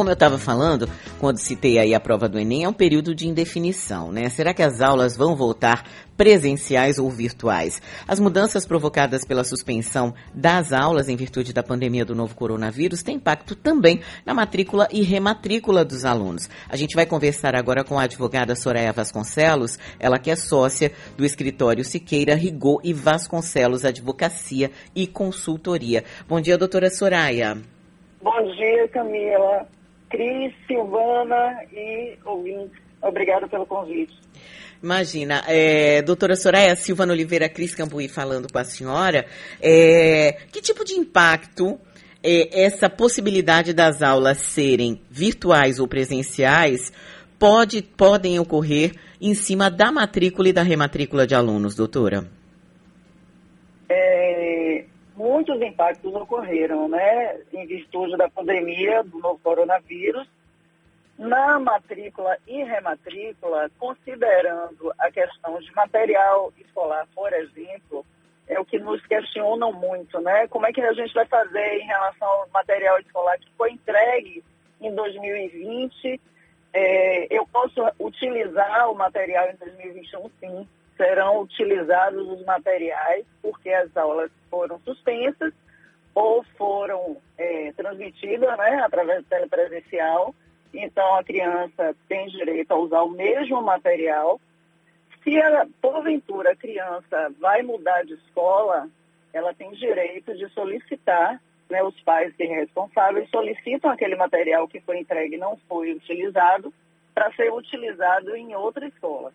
Como eu estava falando, quando citei aí a prova do Enem, é um período de indefinição, né? Será que as aulas vão voltar presenciais ou virtuais? As mudanças provocadas pela suspensão das aulas em virtude da pandemia do novo coronavírus têm impacto também na matrícula e rematrícula dos alunos. A gente vai conversar agora com a advogada Soraya Vasconcelos, ela que é sócia do escritório Siqueira, Rigor e Vasconcelos Advocacia e Consultoria. Bom dia, doutora Soraya. Bom dia, Camila. Cris, Silvana e ouvintes. Obrigada pelo convite. Imagina, é, doutora Soraya Silvana Oliveira Cris Cambuí falando com a senhora, é, que tipo de impacto é, essa possibilidade das aulas serem virtuais ou presenciais pode, podem ocorrer em cima da matrícula e da rematrícula de alunos, doutora? É, muitos impactos ocorreram, né, em virtude da pandemia do novo coronavírus. Na matrícula e rematrícula, considerando a questão de material escolar, por exemplo, é o que nos questionam muito, né? Como é que a gente vai fazer em relação ao material escolar que foi entregue em 2020? É, eu posso utilizar o material em 2021, sim serão utilizados os materiais, porque as aulas foram suspensas ou foram é, transmitidas né, através do telepresencial. Então, a criança tem direito a usar o mesmo material. Se, porventura, a criança vai mudar de escola, ela tem direito de solicitar, né, os pais que responsáveis solicitam aquele material que foi entregue e não foi utilizado, para ser utilizado em outra escola.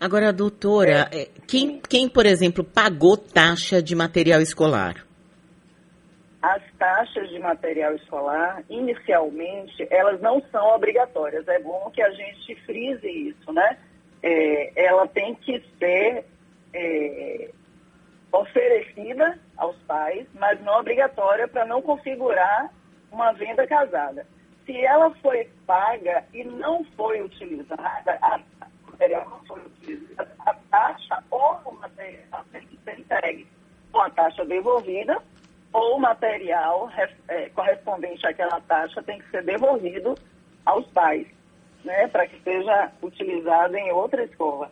Agora, doutora, é. quem, quem, por exemplo, pagou taxa de material escolar? As taxas de material escolar, inicialmente, elas não são obrigatórias. É bom que a gente frise isso, né? É, ela tem que ser é, oferecida aos pais, mas não obrigatória para não configurar uma venda casada. Se ela foi paga e não foi utilizada, a material não foi utilizado, a taxa ou o material tem que ser entregue com a taxa devolvida ou material é, correspondente àquela taxa tem que ser devolvido aos pais, né, para que seja utilizado em outra escola.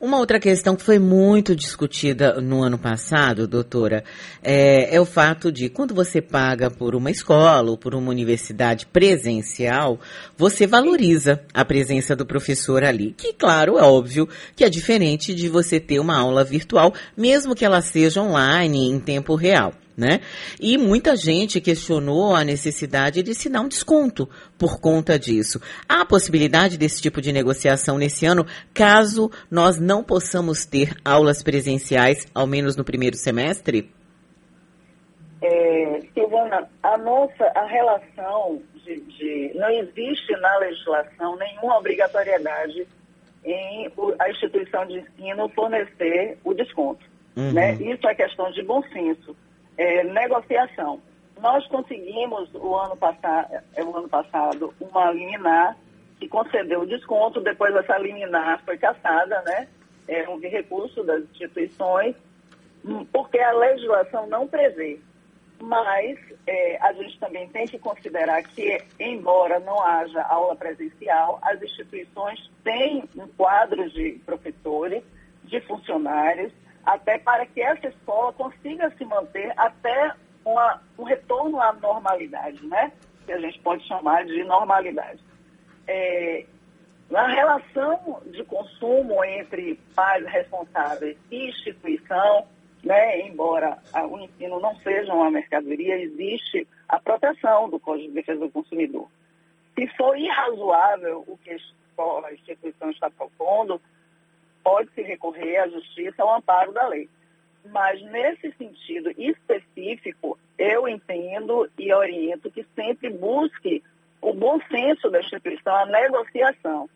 Uma outra questão que foi muito discutida no ano passado, doutora, é, é, o fato de quando você paga por uma escola ou por uma universidade presencial, você valoriza a presença do professor ali. Que, claro, é óbvio que é diferente de você ter uma aula virtual, mesmo que ela seja online em tempo real né? E muita gente questionou a necessidade de se dar um desconto por conta disso. Há a possibilidade desse tipo de negociação nesse ano, caso nós não possamos ter aulas presenciais, ao menos no primeiro semestre? É, Silvana, a nossa a relação de, de, não existe na legislação nenhuma obrigatoriedade em a instituição de ensino fornecer o desconto. Uhum. Né? Isso é questão de bom senso é, negociação. Nós conseguimos o ano, passado, é, o ano passado uma liminar que concedeu desconto, depois essa liminar foi cassada, né? É um recurso das instituições, hum, porque a legislação não prevê. Mas é, a gente também tem que considerar que, embora não haja aula presencial, as instituições têm um quadro de professores, de funcionários, até para que essa escola consiga se manter até uma, um retorno à normalidade, né? Que a gente pode chamar de normalidade. É, na relação de consumo entre pais responsáveis e instituição, né, embora o ensino não seja uma mercadoria, existe a proteção do Código de Defesa do Consumidor. Se for irrazoável o que a instituição está propondo, pode-se recorrer à justiça ao amparo da lei. Mas, nesse sentido específico, eu entendo e oriento que sempre busque o bom senso da instituição, a negociação.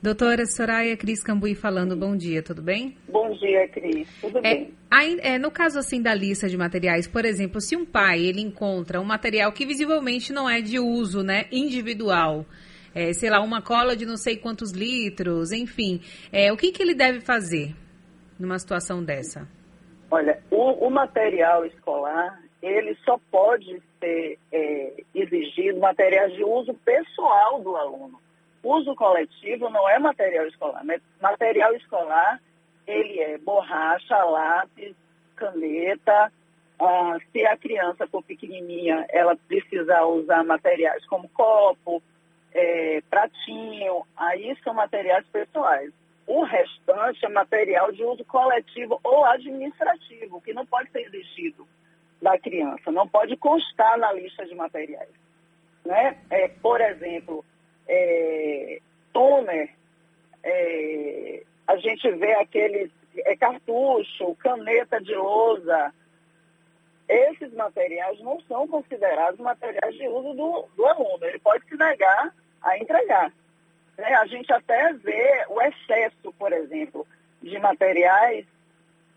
Doutora Soraya Cris Cambuí falando, bom dia, tudo bem? Bom dia, Cris, tudo é, bem. É, no caso assim da lista de materiais, por exemplo, se um pai ele encontra um material que visivelmente não é de uso né, individual, é, sei lá, uma cola de não sei quantos litros, enfim. É, o que, que ele deve fazer numa situação dessa? Olha, o, o material escolar, ele só pode ser é, exigido materiais de uso pessoal do aluno. Uso coletivo não é material escolar. Material escolar, ele é borracha, lápis, caneta. Ah, se a criança for pequenininha, ela precisar usar materiais como copo, é, pratinho, aí são materiais pessoais. O restante é material de uso coletivo ou administrativo, que não pode ser exigido da criança, não pode constar na lista de materiais. Né? É, por exemplo, é, toner, é, a gente vê aqueles é, cartucho, caneta de lousa. Esses materiais não são considerados materiais de uso do, do aluno. Ele pode se negar a entregar. Né? A gente até vê o excesso, por exemplo, de materiais,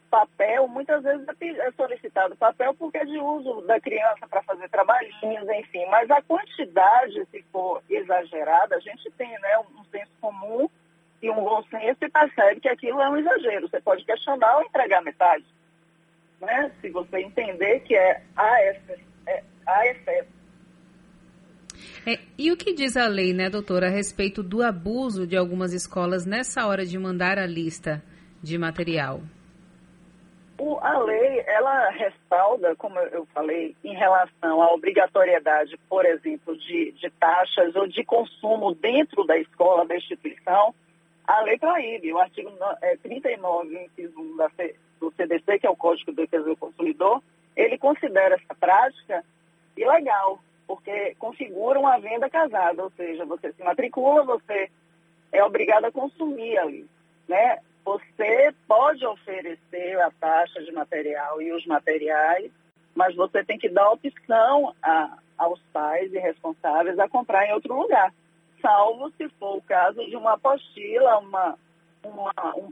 papel, muitas vezes é solicitado papel porque é de uso da criança para fazer trabalhinhos, enfim. Mas a quantidade, se for exagerada, a gente tem né, um senso comum e um bom senso e percebe que aquilo é um exagero. Você pode questionar ou entregar metade. Né? Se você entender que é a excesso. É, a é, e o que diz a lei, né, doutora, a respeito do abuso de algumas escolas nessa hora de mandar a lista de material? O, a lei, ela respalda, como eu falei, em relação à obrigatoriedade, por exemplo, de, de taxas ou de consumo dentro da escola, da instituição, a lei proíbe. O artigo é, 39, inciso 1 da, do CDC, que é o Código de Defesa do Consumidor, ele considera essa prática ilegal porque configuram a venda casada, ou seja, você se matricula, você é obrigado a consumir ali, né? Você pode oferecer a taxa de material e os materiais, mas você tem que dar opção a, aos pais e responsáveis a comprar em outro lugar, salvo se for o caso de uma apostila, uma, uma um,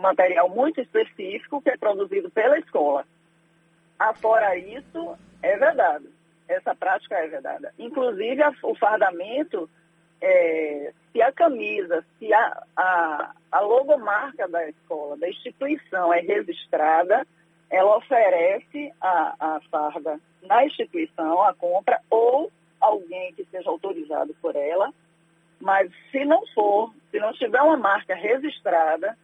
material muito específico que é produzido pela escola. Afora isso, é verdade essa prática é vedada. Inclusive, a, o fardamento, é, se a camisa, se a, a, a logomarca da escola, da instituição é registrada, ela oferece a, a farda na instituição, a compra, ou alguém que seja autorizado por ela. Mas se não for, se não tiver uma marca registrada,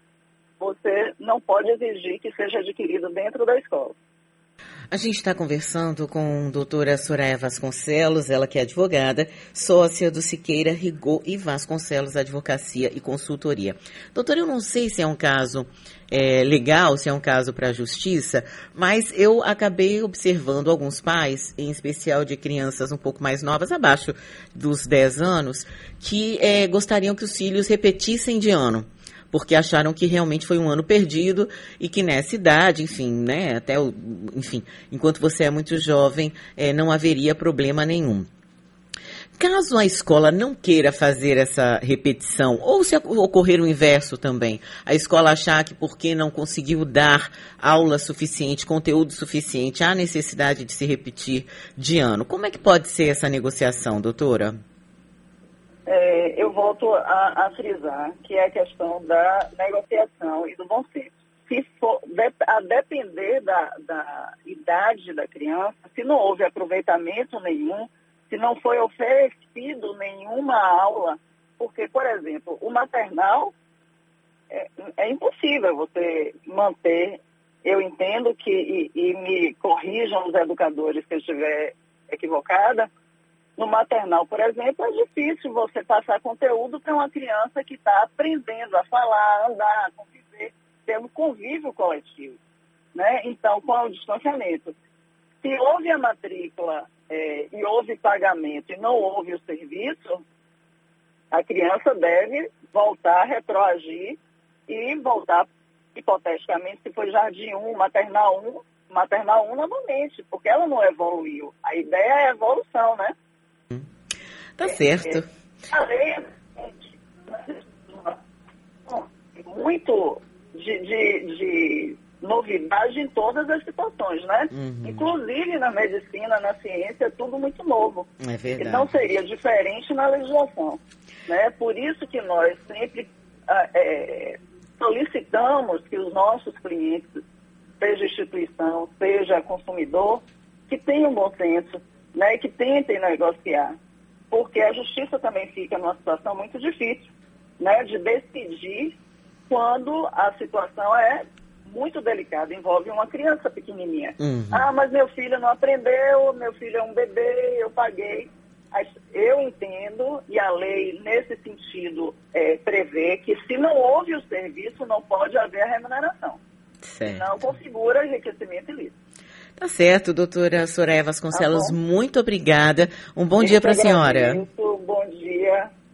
você não pode exigir que seja adquirido dentro da escola. A gente está conversando com a doutora Soraya Vasconcelos, ela que é advogada, sócia do Siqueira, Rigor e Vasconcelos Advocacia e Consultoria. Doutora, eu não sei se é um caso é, legal, se é um caso para a justiça, mas eu acabei observando alguns pais, em especial de crianças um pouco mais novas, abaixo dos 10 anos, que é, gostariam que os filhos repetissem de ano porque acharam que realmente foi um ano perdido e que nessa idade, enfim, né, até o, enfim, enquanto você é muito jovem, é, não haveria problema nenhum. Caso a escola não queira fazer essa repetição, ou se ocorrer o inverso também, a escola achar que porque não conseguiu dar aula suficiente, conteúdo suficiente, há necessidade de se repetir de ano, como é que pode ser essa negociação, doutora? É, eu volto a, a, frisar que é a questão da negociação e do bom senso. Se for, a depender da, da idade da criança, se não houve aproveitamento nenhum, se não foi oferecido nenhuma aula, porque, por exemplo, o maternal é, é impossível você manter. Eu entendo que, e, e me corrijam os educadores se eu estiver equivocada, no maternal, por exemplo, é difícil você passar conteúdo para uma criança que está aprendendo a falar, andar, conviver, ter um convívio coletivo. Né? Então, com o distanciamento. Se houve a matrícula é, e houve pagamento e não houve o serviço, a criança deve voltar, retroagir e voltar, hipoteticamente, se foi jardim 1, maternal 1, maternal 1 novamente, porque ela não evoluiu. A ideia é a evolução, né? Tá certo. A lei muito de, de, de, novidade em todas as situações, né? Uhum. Inclusive na medicina, na ciência, é tudo muito novo. É verdade. Não seria diferente na legislação. Né? Por isso que nós sempre ah, é, solicitamos que os nossos clientes, seja instituição, seja consumidor, que tenham bom senso, né, que tentem negociar, porque a justiça também fica numa situação muito difícil, né, de decidir quando a situação é muito delicada, envolve uma criança pequenininha. Uhum. Ah, mas meu filho não aprendeu, meu filho é um bebê, eu paguei. Eu entendo, e a lei, nesse sentido, é, prevê que se não houve o serviço, não pode haver a remuneração. Certo. Não configura enriquecimento ilícito. Tá certo, doutora Soraya Vasconcelos, tá muito obrigada. Um bom eu dia para a senhora.